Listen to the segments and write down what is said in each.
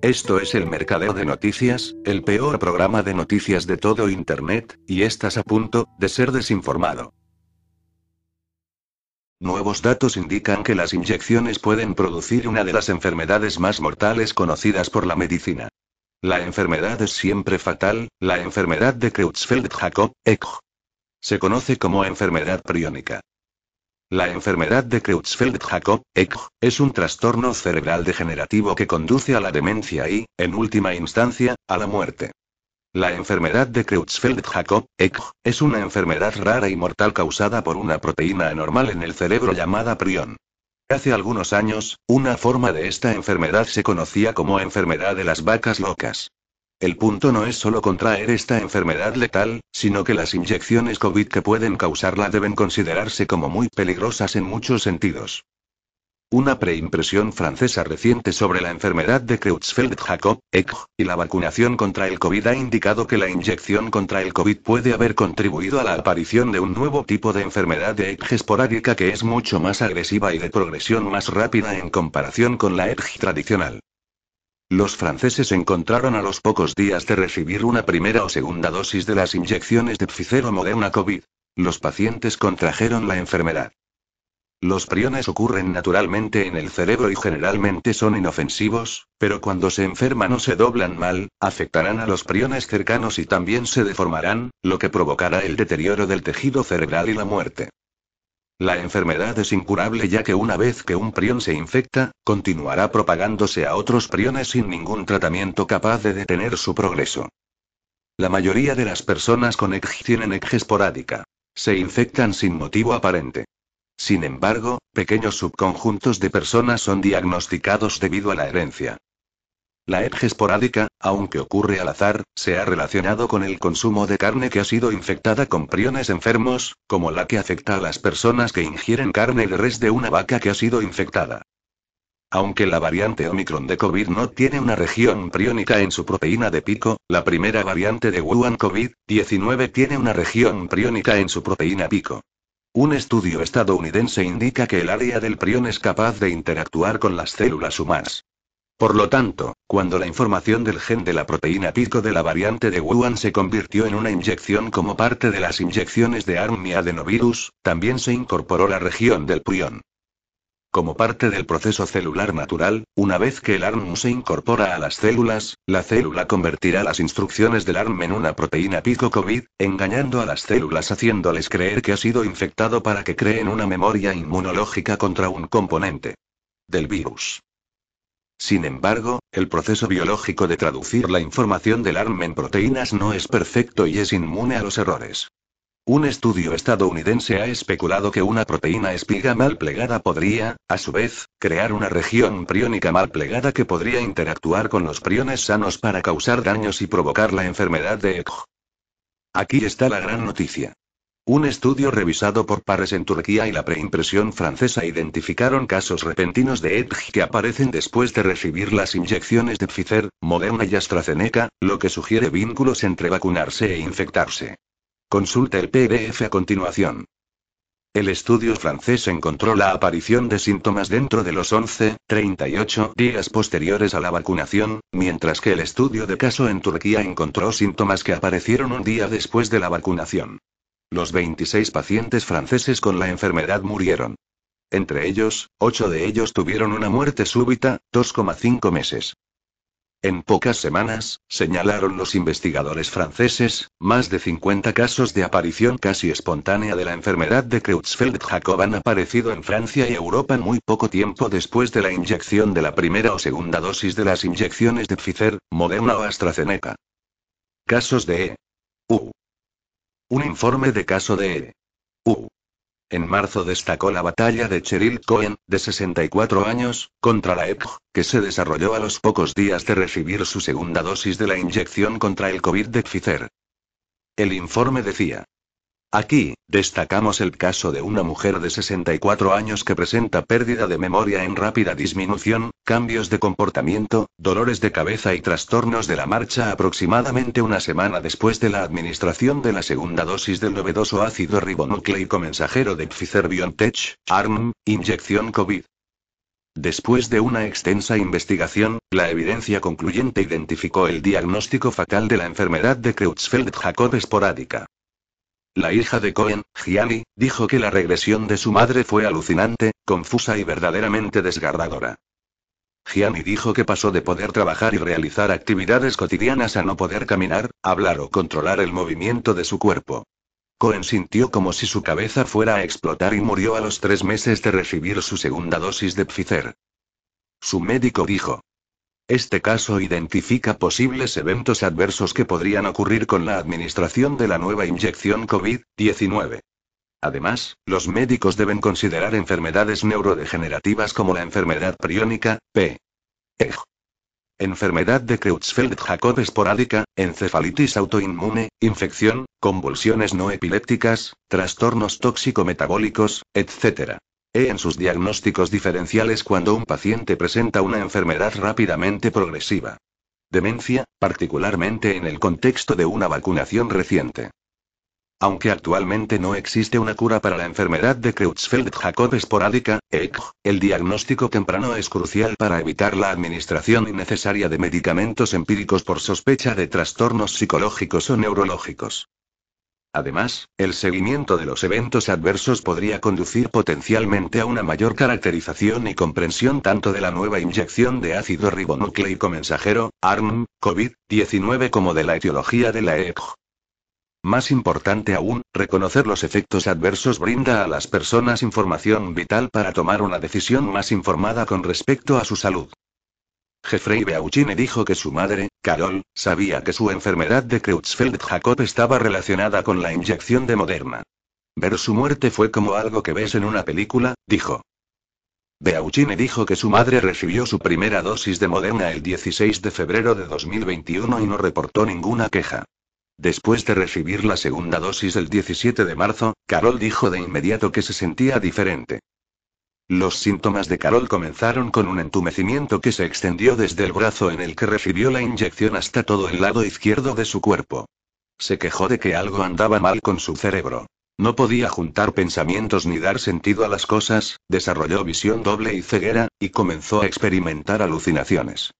Esto es el Mercadeo de Noticias, el peor programa de noticias de todo Internet, y estás a punto de ser desinformado. Nuevos datos indican que las inyecciones pueden producir una de las enfermedades más mortales conocidas por la medicina. La enfermedad es siempre fatal, la enfermedad de Creutzfeldt-Jakob, ECH. Se conoce como enfermedad priónica. La enfermedad de Creutzfeldt-Jakob, ECH, es un trastorno cerebral degenerativo que conduce a la demencia y, en última instancia, a la muerte. La enfermedad de Creutzfeldt-Jakob, ECH, es una enfermedad rara y mortal causada por una proteína anormal en el cerebro llamada prión. Hace algunos años, una forma de esta enfermedad se conocía como enfermedad de las vacas locas. El punto no es solo contraer esta enfermedad letal, sino que las inyecciones COVID que pueden causarla deben considerarse como muy peligrosas en muchos sentidos. Una preimpresión francesa reciente sobre la enfermedad de Creutzfeldt-Jakob, ECH, y la vacunación contra el COVID ha indicado que la inyección contra el COVID puede haber contribuido a la aparición de un nuevo tipo de enfermedad de ECH esporádica que es mucho más agresiva y de progresión más rápida en comparación con la ECH tradicional. Los franceses encontraron a los pocos días de recibir una primera o segunda dosis de las inyecciones de Pfizer o Moderna COVID. Los pacientes contrajeron la enfermedad. Los priones ocurren naturalmente en el cerebro y generalmente son inofensivos, pero cuando se enferman o se doblan mal, afectarán a los priones cercanos y también se deformarán, lo que provocará el deterioro del tejido cerebral y la muerte. La enfermedad es incurable ya que una vez que un prión se infecta, continuará propagándose a otros priones sin ningún tratamiento capaz de detener su progreso. La mayoría de las personas con ECG tienen ECG esporádica. Se infectan sin motivo aparente. Sin embargo, pequeños subconjuntos de personas son diagnosticados debido a la herencia. La EPG esporádica, aunque ocurre al azar, se ha relacionado con el consumo de carne que ha sido infectada con priones enfermos, como la que afecta a las personas que ingieren carne de res de una vaca que ha sido infectada. Aunque la variante Omicron de COVID no tiene una región priónica en su proteína de pico, la primera variante de Wuhan COVID-19 tiene una región priónica en su proteína pico. Un estudio estadounidense indica que el área del prión es capaz de interactuar con las células humanas. Por lo tanto, cuando la información del gen de la proteína pico de la variante de Wuhan se convirtió en una inyección como parte de las inyecciones de ARN y adenovirus, también se incorporó la región del prión. Como parte del proceso celular natural, una vez que el ARN se incorpora a las células, la célula convertirá las instrucciones del ARN en una proteína pico COVID, engañando a las células haciéndoles creer que ha sido infectado para que creen una memoria inmunológica contra un componente del virus. Sin embargo, el proceso biológico de traducir la información del ARM en proteínas no es perfecto y es inmune a los errores. Un estudio estadounidense ha especulado que una proteína espiga mal plegada podría, a su vez, crear una región priónica mal plegada que podría interactuar con los priones sanos para causar daños y provocar la enfermedad de ECH. Aquí está la gran noticia. Un estudio revisado por pares en Turquía y la preimpresión francesa identificaron casos repentinos de EDG que aparecen después de recibir las inyecciones de Pfizer, Moderna y AstraZeneca, lo que sugiere vínculos entre vacunarse e infectarse. Consulte el PDF a continuación. El estudio francés encontró la aparición de síntomas dentro de los 11, 38 días posteriores a la vacunación, mientras que el estudio de caso en Turquía encontró síntomas que aparecieron un día después de la vacunación. Los 26 pacientes franceses con la enfermedad murieron. Entre ellos, 8 de ellos tuvieron una muerte súbita, 2,5 meses. En pocas semanas, señalaron los investigadores franceses, más de 50 casos de aparición casi espontánea de la enfermedad de Creutzfeldt-Jakob han aparecido en Francia y Europa muy poco tiempo después de la inyección de la primera o segunda dosis de las inyecciones de Pfizer, Moderna o AstraZeneca. Casos de E. Un informe de caso de U. En marzo destacó la batalla de Cheryl Cohen, de 64 años, contra la EPG, que se desarrolló a los pocos días de recibir su segunda dosis de la inyección contra el COVID de Pfizer. El informe decía. Aquí, destacamos el caso de una mujer de 64 años que presenta pérdida de memoria en rápida disminución, cambios de comportamiento, dolores de cabeza y trastornos de la marcha aproximadamente una semana después de la administración de la segunda dosis del novedoso ácido ribonucleico mensajero de Pfizer-BioNTech, ARM, inyección COVID. Después de una extensa investigación, la evidencia concluyente identificó el diagnóstico fatal de la enfermedad de Creutzfeldt-Jakob esporádica. La hija de Cohen, Gianni, dijo que la regresión de su madre fue alucinante, confusa y verdaderamente desgarradora. Gianni dijo que pasó de poder trabajar y realizar actividades cotidianas a no poder caminar, hablar o controlar el movimiento de su cuerpo. Cohen sintió como si su cabeza fuera a explotar y murió a los tres meses de recibir su segunda dosis de Pfizer. Su médico dijo, este caso identifica posibles eventos adversos que podrían ocurrir con la administración de la nueva inyección COVID-19. Además, los médicos deben considerar enfermedades neurodegenerativas como la enfermedad priónica, P. E enfermedad de Creutzfeldt-Jakob esporádica, encefalitis autoinmune, infección, convulsiones no epilépticas, trastornos tóxico-metabólicos, etc. En sus diagnósticos diferenciales cuando un paciente presenta una enfermedad rápidamente progresiva. Demencia, particularmente en el contexto de una vacunación reciente. Aunque actualmente no existe una cura para la enfermedad de Creutzfeldt-Jakob esporádica, ECG, el diagnóstico temprano es crucial para evitar la administración innecesaria de medicamentos empíricos por sospecha de trastornos psicológicos o neurológicos. Además, el seguimiento de los eventos adversos podría conducir potencialmente a una mayor caracterización y comprensión tanto de la nueva inyección de ácido ribonucleico mensajero, ARM, COVID-19 como de la etiología de la ECG. Más importante aún, reconocer los efectos adversos brinda a las personas información vital para tomar una decisión más informada con respecto a su salud. Jeffrey Beauchine dijo que su madre, Carol, sabía que su enfermedad de Creutzfeldt-Jakob estaba relacionada con la inyección de Moderna. Ver su muerte fue como algo que ves en una película, dijo. Beauchine dijo que su madre recibió su primera dosis de Moderna el 16 de febrero de 2021 y no reportó ninguna queja. Después de recibir la segunda dosis el 17 de marzo, Carol dijo de inmediato que se sentía diferente. Los síntomas de Carol comenzaron con un entumecimiento que se extendió desde el brazo en el que recibió la inyección hasta todo el lado izquierdo de su cuerpo. Se quejó de que algo andaba mal con su cerebro. No podía juntar pensamientos ni dar sentido a las cosas, desarrolló visión doble y ceguera, y comenzó a experimentar alucinaciones.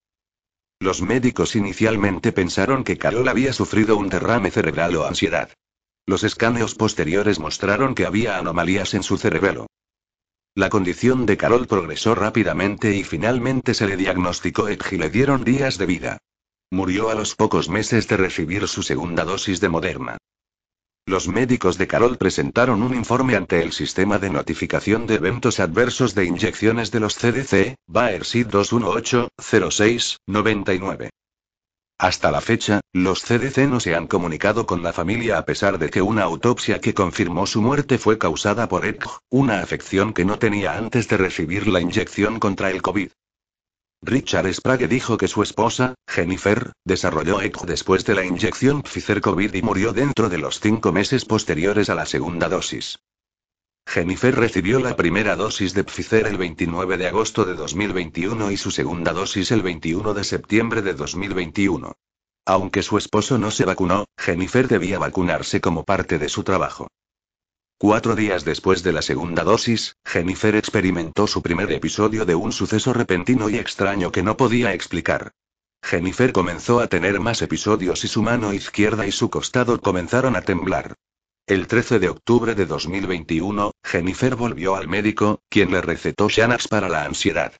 Los médicos inicialmente pensaron que Carol había sufrido un derrame cerebral o ansiedad. Los escaneos posteriores mostraron que había anomalías en su cerebelo. La condición de Carol progresó rápidamente y finalmente se le diagnosticó ECG y le dieron días de vida. Murió a los pocos meses de recibir su segunda dosis de Moderna. Los médicos de Carol presentaron un informe ante el sistema de notificación de eventos adversos de inyecciones de los CDC, Bayer 218 06 99. Hasta la fecha, los CDC no se han comunicado con la familia a pesar de que una autopsia que confirmó su muerte fue causada por ECG, una afección que no tenía antes de recibir la inyección contra el COVID. Richard Sprague dijo que su esposa, Jennifer, desarrolló ECG después de la inyección Pfizer COVID y murió dentro de los cinco meses posteriores a la segunda dosis. Jennifer recibió la primera dosis de Pfizer el 29 de agosto de 2021 y su segunda dosis el 21 de septiembre de 2021. Aunque su esposo no se vacunó, Jennifer debía vacunarse como parte de su trabajo. Cuatro días después de la segunda dosis, Jennifer experimentó su primer episodio de un suceso repentino y extraño que no podía explicar. Jennifer comenzó a tener más episodios y su mano izquierda y su costado comenzaron a temblar. El 13 de octubre de 2021, Jennifer volvió al médico, quien le recetó Xanax para la ansiedad.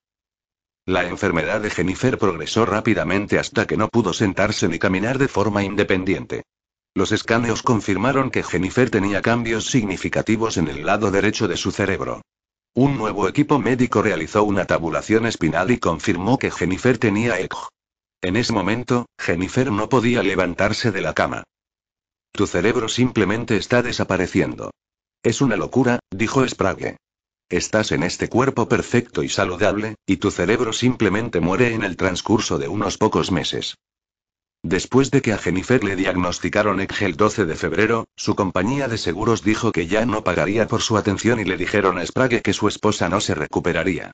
La enfermedad de Jennifer progresó rápidamente hasta que no pudo sentarse ni caminar de forma independiente. Los escáneos confirmaron que Jennifer tenía cambios significativos en el lado derecho de su cerebro. Un nuevo equipo médico realizó una tabulación espinal y confirmó que Jennifer tenía ECG. En ese momento, Jennifer no podía levantarse de la cama. Tu cerebro simplemente está desapareciendo. Es una locura, dijo Sprague. Estás en este cuerpo perfecto y saludable, y tu cerebro simplemente muere en el transcurso de unos pocos meses. Después de que a Jennifer le diagnosticaron el 12 de febrero, su compañía de seguros dijo que ya no pagaría por su atención y le dijeron a Sprague que su esposa no se recuperaría.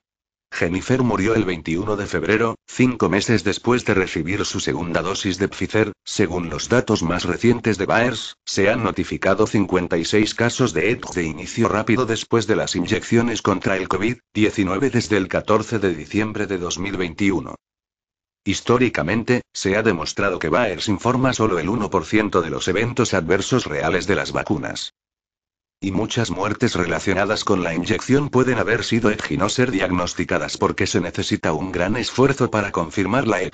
Jennifer murió el 21 de febrero, cinco meses después de recibir su segunda dosis de Pfizer. Según los datos más recientes de Baers, se han notificado 56 casos de ECG de inicio rápido después de las inyecciones contra el COVID-19 desde el 14 de diciembre de 2021. Históricamente, se ha demostrado que Baers informa solo el 1% de los eventos adversos reales de las vacunas. Y muchas muertes relacionadas con la inyección pueden haber sido EG y no ser diagnosticadas porque se necesita un gran esfuerzo para confirmar la EG.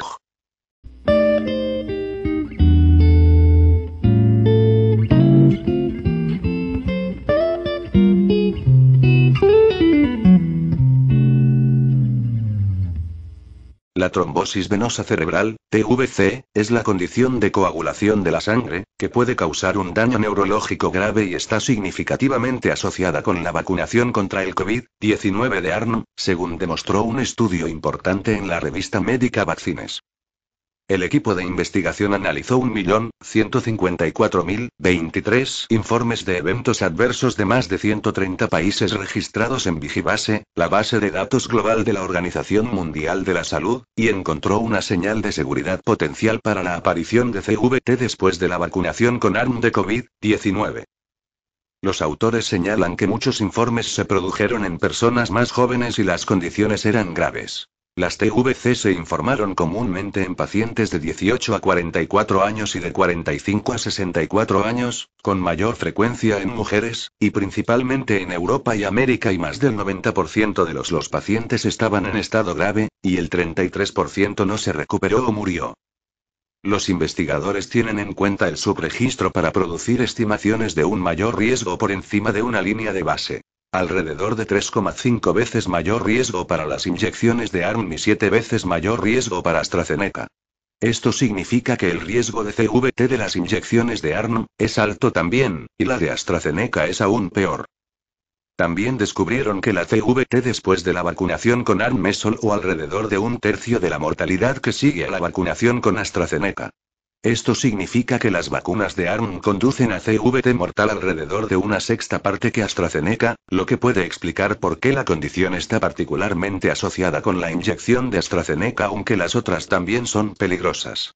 La trombosis venosa cerebral, TVC, es la condición de coagulación de la sangre, que puede causar un daño neurológico grave y está significativamente asociada con la vacunación contra el COVID-19 de Arno, según demostró un estudio importante en la revista médica Vaccines. El equipo de investigación analizó 1.154.023 informes de eventos adversos de más de 130 países registrados en Vigibase, la base de datos global de la Organización Mundial de la Salud, y encontró una señal de seguridad potencial para la aparición de CVT después de la vacunación con ARM de COVID-19. Los autores señalan que muchos informes se produjeron en personas más jóvenes y las condiciones eran graves. Las TVC se informaron comúnmente en pacientes de 18 a 44 años y de 45 a 64 años, con mayor frecuencia en mujeres, y principalmente en Europa y América y más del 90% de los, los pacientes estaban en estado grave, y el 33% no se recuperó o murió. Los investigadores tienen en cuenta el subregistro para producir estimaciones de un mayor riesgo por encima de una línea de base. Alrededor de 3,5 veces mayor riesgo para las inyecciones de ARM y 7 veces mayor riesgo para AstraZeneca. Esto significa que el riesgo de CVT de las inyecciones de ARM es alto también, y la de AstraZeneca es aún peor. También descubrieron que la CVT después de la vacunación con ARM es solo alrededor de un tercio de la mortalidad que sigue a la vacunación con AstraZeneca. Esto significa que las vacunas de ARM conducen a CVT mortal alrededor de una sexta parte que AstraZeneca, lo que puede explicar por qué la condición está particularmente asociada con la inyección de AstraZeneca aunque las otras también son peligrosas.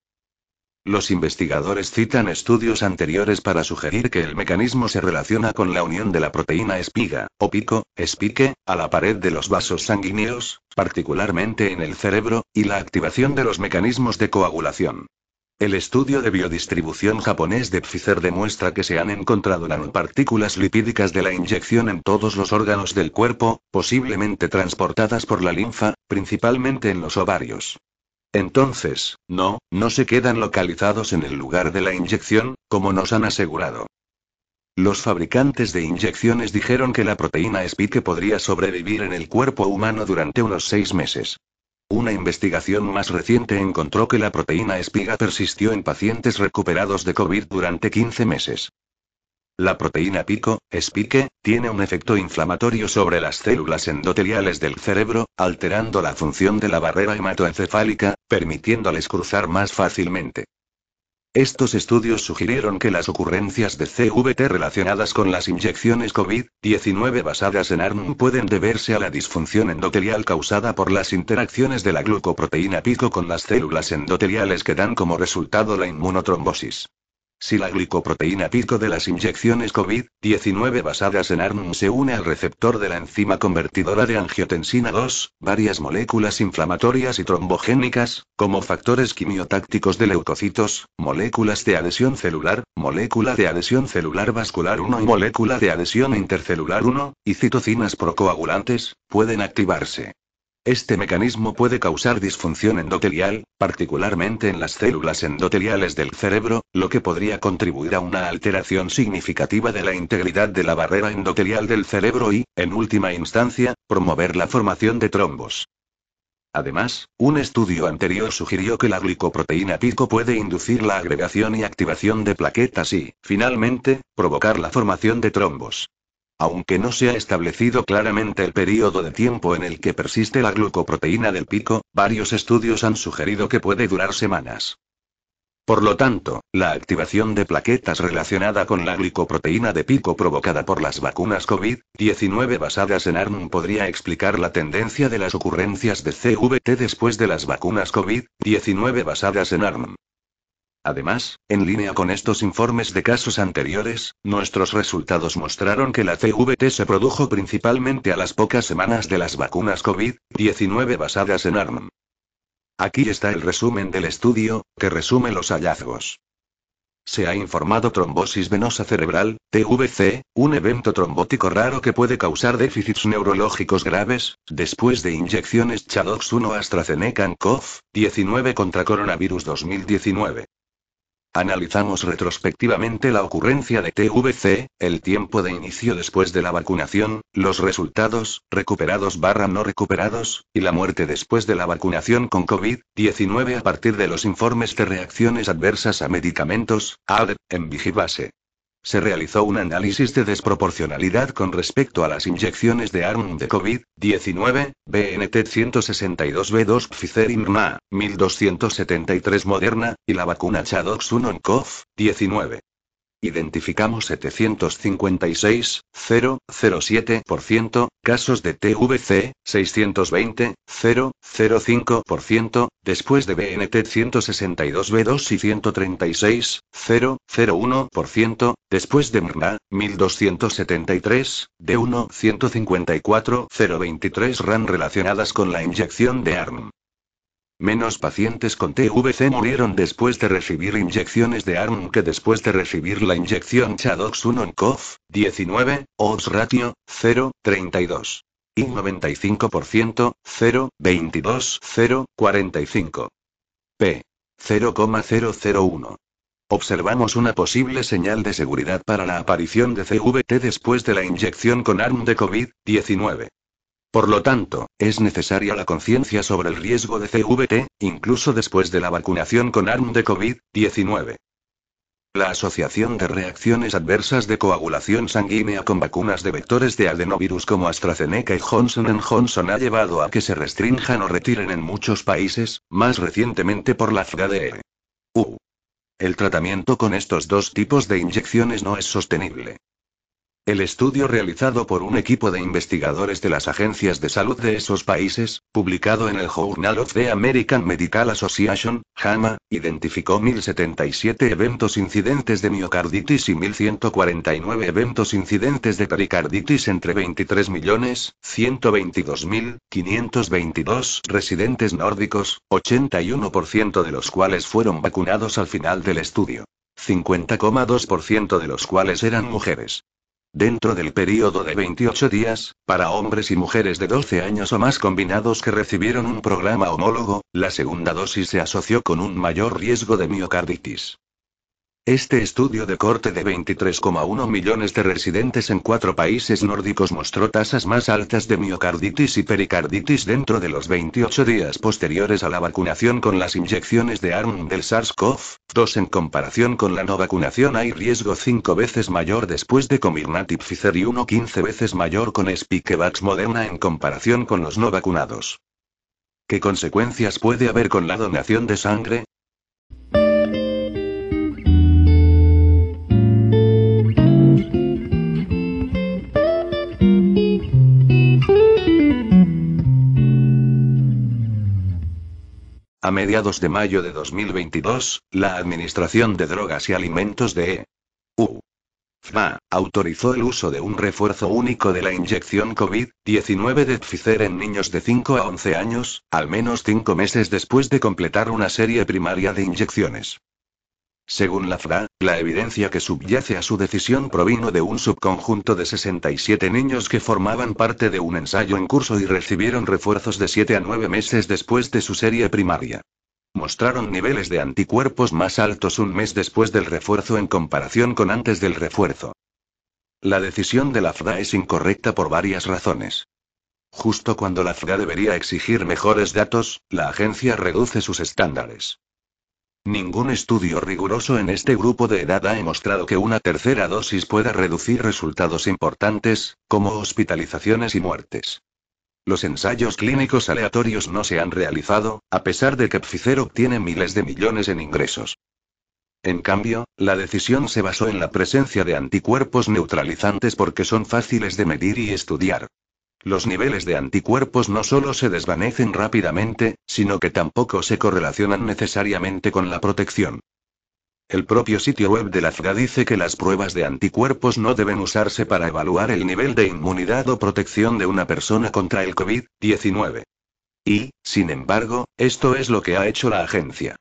Los investigadores citan estudios anteriores para sugerir que el mecanismo se relaciona con la unión de la proteína espiga, o pico, espique, a la pared de los vasos sanguíneos, particularmente en el cerebro, y la activación de los mecanismos de coagulación. El estudio de biodistribución japonés de Pfizer demuestra que se han encontrado nanopartículas lipídicas de la inyección en todos los órganos del cuerpo, posiblemente transportadas por la linfa, principalmente en los ovarios. Entonces, no, no se quedan localizados en el lugar de la inyección, como nos han asegurado. Los fabricantes de inyecciones dijeron que la proteína Spike podría sobrevivir en el cuerpo humano durante unos seis meses. Una investigación más reciente encontró que la proteína espiga persistió en pacientes recuperados de COVID durante 15 meses. La proteína pico, espique, tiene un efecto inflamatorio sobre las células endoteliales del cerebro, alterando la función de la barrera hematoencefálica, permitiéndoles cruzar más fácilmente. Estos estudios sugirieron que las ocurrencias de CVT relacionadas con las inyecciones COVID-19 basadas en ARN pueden deberse a la disfunción endotelial causada por las interacciones de la glucoproteína pico con las células endoteliales que dan como resultado la inmunotrombosis. Si la glicoproteína pico de las inyecciones COVID-19 basadas en ARN se une al receptor de la enzima convertidora de angiotensina 2, varias moléculas inflamatorias y trombogénicas, como factores quimiotácticos de leucocitos, moléculas de adhesión celular, molécula de adhesión celular vascular 1 y molécula de adhesión intercelular 1, y citocinas procoagulantes, pueden activarse. Este mecanismo puede causar disfunción endotelial, particularmente en las células endoteliales del cerebro, lo que podría contribuir a una alteración significativa de la integridad de la barrera endotelial del cerebro y, en última instancia, promover la formación de trombos. Además, un estudio anterior sugirió que la glicoproteína pico puede inducir la agregación y activación de plaquetas y, finalmente, provocar la formación de trombos. Aunque no se ha establecido claramente el periodo de tiempo en el que persiste la glucoproteína del pico, varios estudios han sugerido que puede durar semanas. Por lo tanto, la activación de plaquetas relacionada con la glicoproteína de pico provocada por las vacunas COVID-19 basadas en ARN podría explicar la tendencia de las ocurrencias de CVT después de las vacunas COVID-19 basadas en ARN. Además, en línea con estos informes de casos anteriores, nuestros resultados mostraron que la CVT se produjo principalmente a las pocas semanas de las vacunas COVID-19 basadas en ARN. Aquí está el resumen del estudio, que resume los hallazgos. Se ha informado trombosis venosa cerebral, TVC, un evento trombótico raro que puede causar déficits neurológicos graves, después de inyecciones Chadox 1 AstraZeneca en COV-19 contra coronavirus 2019. Analizamos retrospectivamente la ocurrencia de TVC, el tiempo de inicio después de la vacunación, los resultados, recuperados barra no recuperados, y la muerte después de la vacunación con COVID-19 a partir de los informes de reacciones adversas a medicamentos, AD, en Vigibase. Se realizó un análisis de desproporcionalidad con respecto a las inyecciones de ARN de COVID-19, BNT 162B2 Pfizer Inma, 1273 Moderna, y la vacuna Chadox 1 en COV-19. Identificamos 756, 0,07%, casos de TVC, 620, 0,05%, después de BNT 162B2 y 136, 0,01%, después de MRNA, 1273, D1, 154, 023 RAN relacionadas con la inyección de ARM. Menos pacientes con TVC murieron después de recibir inyecciones de ARN que después de recibir la inyección Chadox 1 en COV-19, odds ratio, 0,32. Y 95%, 0,22, 0,45. P. 0,001. Observamos una posible señal de seguridad para la aparición de CVT después de la inyección con ARN de COVID-19. Por lo tanto, es necesaria la conciencia sobre el riesgo de CVT, incluso después de la vacunación con ARN de COVID-19. La Asociación de Reacciones Adversas de Coagulación Sanguínea con vacunas de vectores de adenovirus como AstraZeneca y Johnson Johnson ha llevado a que se restrinjan o retiren en muchos países, más recientemente por la FDADE. U. El tratamiento con estos dos tipos de inyecciones no es sostenible. El estudio realizado por un equipo de investigadores de las agencias de salud de esos países, publicado en el Journal of the American Medical Association, JAMA, identificó 1077 eventos incidentes de miocarditis y 1149 eventos incidentes de pericarditis entre 23.122.522 residentes nórdicos, 81% de los cuales fueron vacunados al final del estudio. 50,2% de los cuales eran mujeres. Dentro del periodo de 28 días, para hombres y mujeres de 12 años o más combinados que recibieron un programa homólogo, la segunda dosis se asoció con un mayor riesgo de miocarditis. Este estudio de corte de 23,1 millones de residentes en cuatro países nórdicos mostró tasas más altas de miocarditis y pericarditis dentro de los 28 días posteriores a la vacunación con las inyecciones de ARN del SARS-CoV-2 en comparación con la no vacunación hay riesgo 5 veces mayor después de Comirnaty Pfizer y 1 15 veces mayor con Spikevax Moderna en comparación con los no vacunados. ¿Qué consecuencias puede haber con la donación de sangre? A mediados de mayo de 2022, la Administración de Drogas y Alimentos de EU FMA, autorizó el uso de un refuerzo único de la inyección COVID-19 de Pfizer en niños de 5 a 11 años, al menos 5 meses después de completar una serie primaria de inyecciones. Según la FRA, la evidencia que subyace a su decisión provino de un subconjunto de 67 niños que formaban parte de un ensayo en curso y recibieron refuerzos de 7 a 9 meses después de su serie primaria. Mostraron niveles de anticuerpos más altos un mes después del refuerzo en comparación con antes del refuerzo. La decisión de la FRA es incorrecta por varias razones. Justo cuando la FRA debería exigir mejores datos, la agencia reduce sus estándares. Ningún estudio riguroso en este grupo de edad ha demostrado que una tercera dosis pueda reducir resultados importantes, como hospitalizaciones y muertes. Los ensayos clínicos aleatorios no se han realizado, a pesar de que Pfizer obtiene miles de millones en ingresos. En cambio, la decisión se basó en la presencia de anticuerpos neutralizantes porque son fáciles de medir y estudiar. Los niveles de anticuerpos no solo se desvanecen rápidamente, sino que tampoco se correlacionan necesariamente con la protección. El propio sitio web de la FDA dice que las pruebas de anticuerpos no deben usarse para evaluar el nivel de inmunidad o protección de una persona contra el COVID-19. Y, sin embargo, esto es lo que ha hecho la agencia.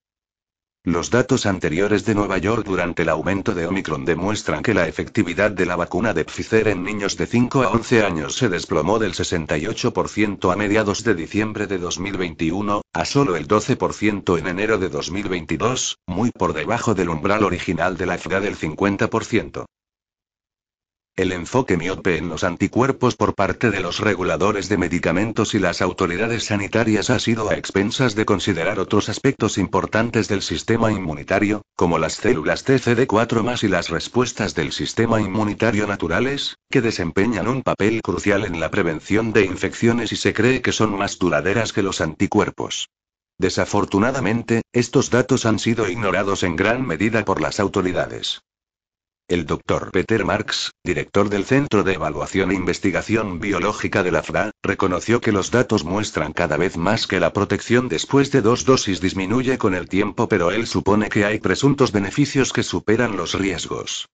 Los datos anteriores de Nueva York durante el aumento de Omicron demuestran que la efectividad de la vacuna de Pfizer en niños de 5 a 11 años se desplomó del 68% a mediados de diciembre de 2021, a solo el 12% en enero de 2022, muy por debajo del umbral original de la FDA del 50%. El enfoque miope en los anticuerpos por parte de los reguladores de medicamentos y las autoridades sanitarias ha sido a expensas de considerar otros aspectos importantes del sistema inmunitario, como las células TCD4 y las respuestas del sistema inmunitario naturales, que desempeñan un papel crucial en la prevención de infecciones y se cree que son más duraderas que los anticuerpos. Desafortunadamente, estos datos han sido ignorados en gran medida por las autoridades. El doctor Peter Marks, director del Centro de Evaluación e Investigación Biológica de la FRA, reconoció que los datos muestran cada vez más que la protección después de dos dosis disminuye con el tiempo, pero él supone que hay presuntos beneficios que superan los riesgos.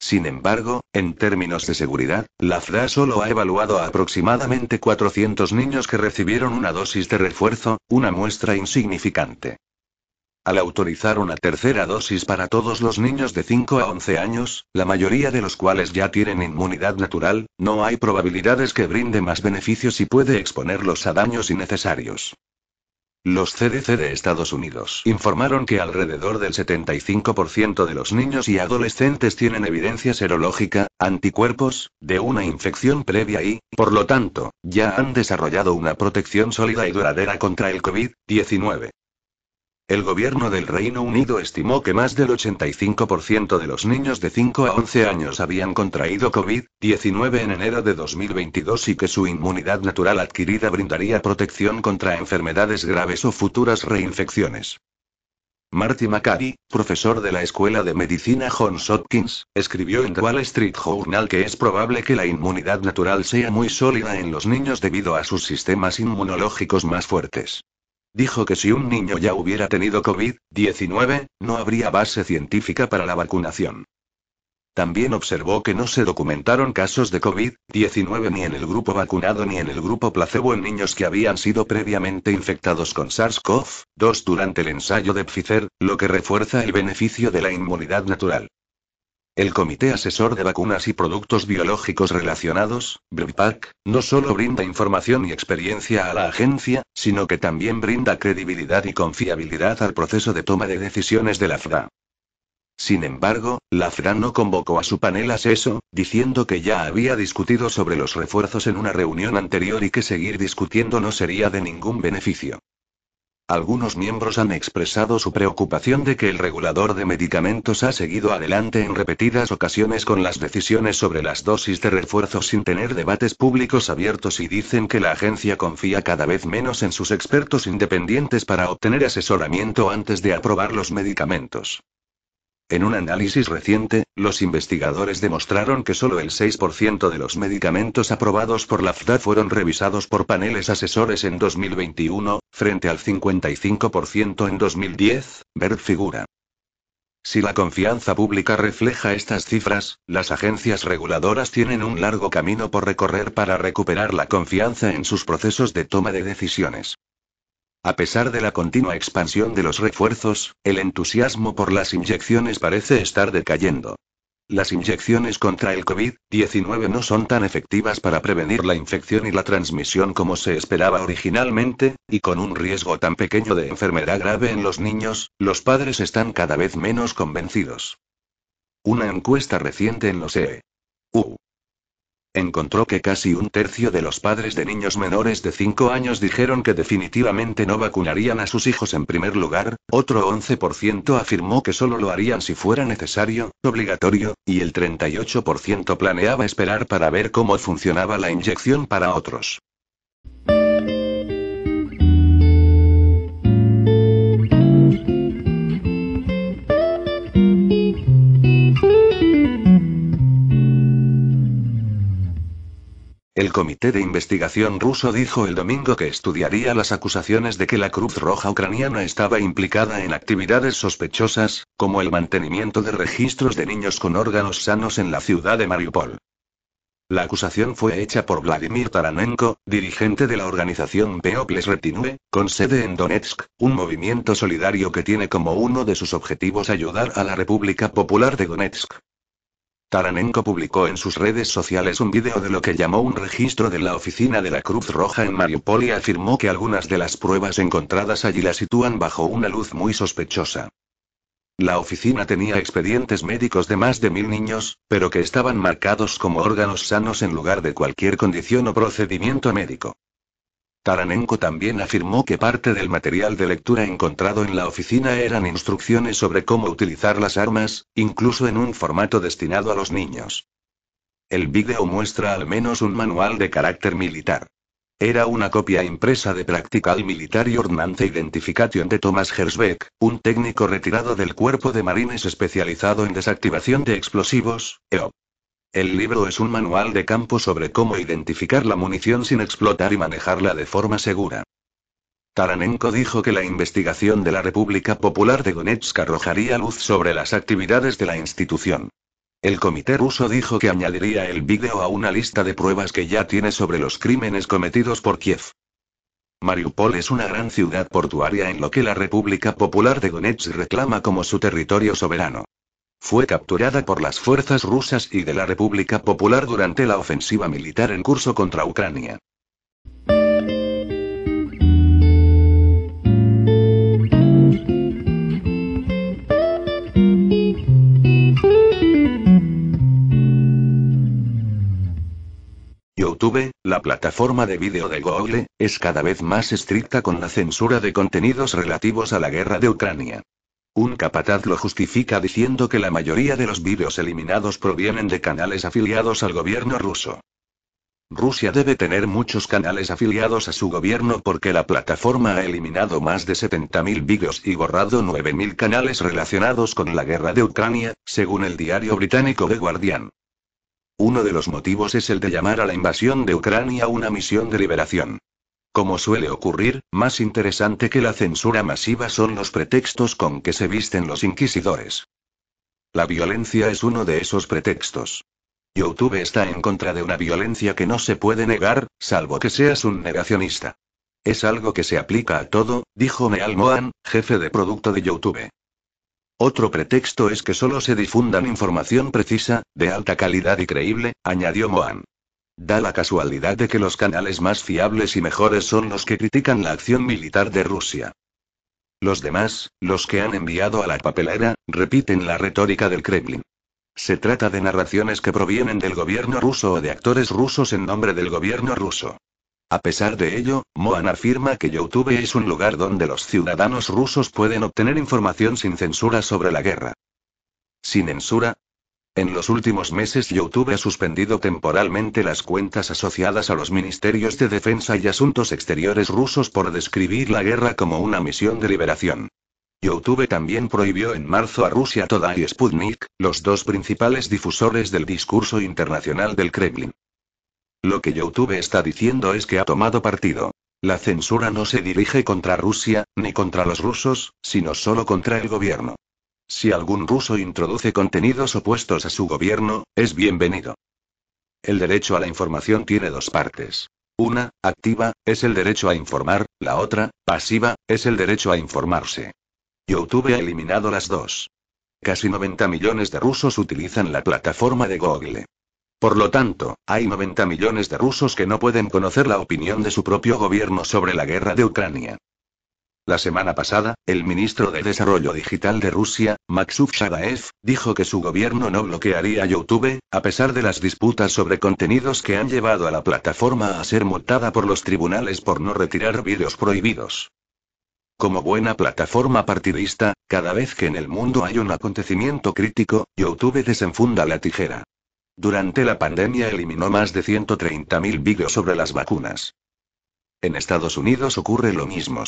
Sin embargo, en términos de seguridad, la FRA solo ha evaluado a aproximadamente 400 niños que recibieron una dosis de refuerzo, una muestra insignificante. Al autorizar una tercera dosis para todos los niños de 5 a 11 años, la mayoría de los cuales ya tienen inmunidad natural, no hay probabilidades que brinde más beneficios y puede exponerlos a daños innecesarios. Los CDC de Estados Unidos informaron que alrededor del 75% de los niños y adolescentes tienen evidencia serológica, anticuerpos, de una infección previa y, por lo tanto, ya han desarrollado una protección sólida y duradera contra el COVID-19. El gobierno del Reino Unido estimó que más del 85% de los niños de 5 a 11 años habían contraído COVID-19 en enero de 2022 y que su inmunidad natural adquirida brindaría protección contra enfermedades graves o futuras reinfecciones. Marty McCarty, profesor de la Escuela de Medicina Johns Hopkins, escribió en Wall Street Journal que es probable que la inmunidad natural sea muy sólida en los niños debido a sus sistemas inmunológicos más fuertes. Dijo que si un niño ya hubiera tenido COVID-19, no habría base científica para la vacunación. También observó que no se documentaron casos de COVID-19 ni en el grupo vacunado ni en el grupo placebo en niños que habían sido previamente infectados con SARS-CoV-2 durante el ensayo de Pfizer, lo que refuerza el beneficio de la inmunidad natural. El Comité Asesor de Vacunas y Productos Biológicos Relacionados, BRIPAC, no solo brinda información y experiencia a la agencia, sino que también brinda credibilidad y confiabilidad al proceso de toma de decisiones de la FRA. Sin embargo, la FRA no convocó a su panel aseso, diciendo que ya había discutido sobre los refuerzos en una reunión anterior y que seguir discutiendo no sería de ningún beneficio. Algunos miembros han expresado su preocupación de que el regulador de medicamentos ha seguido adelante en repetidas ocasiones con las decisiones sobre las dosis de refuerzo sin tener debates públicos abiertos y dicen que la agencia confía cada vez menos en sus expertos independientes para obtener asesoramiento antes de aprobar los medicamentos. En un análisis reciente, los investigadores demostraron que solo el 6% de los medicamentos aprobados por la FDA fueron revisados por paneles asesores en 2021, frente al 55% en 2010, ver figura. Si la confianza pública refleja estas cifras, las agencias reguladoras tienen un largo camino por recorrer para recuperar la confianza en sus procesos de toma de decisiones. A pesar de la continua expansión de los refuerzos, el entusiasmo por las inyecciones parece estar decayendo. Las inyecciones contra el COVID-19 no son tan efectivas para prevenir la infección y la transmisión como se esperaba originalmente, y con un riesgo tan pequeño de enfermedad grave en los niños, los padres están cada vez menos convencidos. Una encuesta reciente en los EU encontró que casi un tercio de los padres de niños menores de 5 años dijeron que definitivamente no vacunarían a sus hijos en primer lugar, otro 11% afirmó que solo lo harían si fuera necesario, obligatorio, y el 38% planeaba esperar para ver cómo funcionaba la inyección para otros. El comité de investigación ruso dijo el domingo que estudiaría las acusaciones de que la Cruz Roja ucraniana estaba implicada en actividades sospechosas, como el mantenimiento de registros de niños con órganos sanos en la ciudad de Mariupol. La acusación fue hecha por Vladimir Taranenko, dirigente de la organización Peoples Retinue, con sede en Donetsk, un movimiento solidario que tiene como uno de sus objetivos ayudar a la República Popular de Donetsk. Taranenko publicó en sus redes sociales un vídeo de lo que llamó un registro de la oficina de la Cruz Roja en Mariupol y afirmó que algunas de las pruebas encontradas allí la sitúan bajo una luz muy sospechosa. La oficina tenía expedientes médicos de más de mil niños, pero que estaban marcados como órganos sanos en lugar de cualquier condición o procedimiento médico. Taranenko también afirmó que parte del material de lectura encontrado en la oficina eran instrucciones sobre cómo utilizar las armas, incluso en un formato destinado a los niños. El vídeo muestra al menos un manual de carácter militar. Era una copia impresa de Practical Military Ordnance Identification de Thomas Hersbeck, un técnico retirado del Cuerpo de Marines especializado en desactivación de explosivos, EO. El libro es un manual de campo sobre cómo identificar la munición sin explotar y manejarla de forma segura. Taranenko dijo que la investigación de la República Popular de Donetsk arrojaría luz sobre las actividades de la institución. El comité ruso dijo que añadiría el vídeo a una lista de pruebas que ya tiene sobre los crímenes cometidos por Kiev. Mariupol es una gran ciudad portuaria en lo que la República Popular de Donetsk reclama como su territorio soberano. Fue capturada por las fuerzas rusas y de la República Popular durante la ofensiva militar en curso contra Ucrania. YouTube, la plataforma de vídeo de Google, es cada vez más estricta con la censura de contenidos relativos a la guerra de Ucrania. Un capataz lo justifica diciendo que la mayoría de los vídeos eliminados provienen de canales afiliados al gobierno ruso. Rusia debe tener muchos canales afiliados a su gobierno porque la plataforma ha eliminado más de 70.000 vídeos y borrado 9.000 canales relacionados con la guerra de Ucrania, según el diario británico The Guardian. Uno de los motivos es el de llamar a la invasión de Ucrania una misión de liberación. Como suele ocurrir, más interesante que la censura masiva son los pretextos con que se visten los inquisidores. La violencia es uno de esos pretextos. YouTube está en contra de una violencia que no se puede negar, salvo que seas un negacionista. Es algo que se aplica a todo, dijo Neal Mohan, jefe de producto de YouTube. Otro pretexto es que solo se difundan información precisa, de alta calidad y creíble, añadió Mohan. Da la casualidad de que los canales más fiables y mejores son los que critican la acción militar de Rusia. Los demás, los que han enviado a la papelera, repiten la retórica del Kremlin. Se trata de narraciones que provienen del gobierno ruso o de actores rusos en nombre del gobierno ruso. A pesar de ello, Mohan afirma que YouTube es un lugar donde los ciudadanos rusos pueden obtener información sin censura sobre la guerra. Sin censura, en los últimos meses YouTube ha suspendido temporalmente las cuentas asociadas a los ministerios de defensa y asuntos exteriores rusos por describir la guerra como una misión de liberación. YouTube también prohibió en marzo a Rusia Today y Sputnik, los dos principales difusores del discurso internacional del Kremlin. Lo que YouTube está diciendo es que ha tomado partido. La censura no se dirige contra Rusia, ni contra los rusos, sino solo contra el gobierno. Si algún ruso introduce contenidos opuestos a su gobierno, es bienvenido. El derecho a la información tiene dos partes. Una, activa, es el derecho a informar, la otra, pasiva, es el derecho a informarse. YouTube ha eliminado las dos. Casi 90 millones de rusos utilizan la plataforma de Google. Por lo tanto, hay 90 millones de rusos que no pueden conocer la opinión de su propio gobierno sobre la guerra de Ucrania. La semana pasada, el ministro de Desarrollo Digital de Rusia, Maksuf Shagaev, dijo que su gobierno no bloquearía YouTube, a pesar de las disputas sobre contenidos que han llevado a la plataforma a ser multada por los tribunales por no retirar vídeos prohibidos. Como buena plataforma partidista, cada vez que en el mundo hay un acontecimiento crítico, YouTube desenfunda la tijera. Durante la pandemia eliminó más de 130.000 vídeos sobre las vacunas. En Estados Unidos ocurre lo mismo.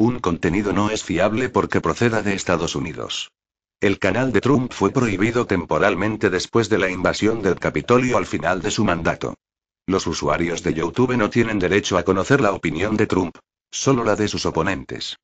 Un contenido no es fiable porque proceda de Estados Unidos. El canal de Trump fue prohibido temporalmente después de la invasión del Capitolio al final de su mandato. Los usuarios de YouTube no tienen derecho a conocer la opinión de Trump. Solo la de sus oponentes.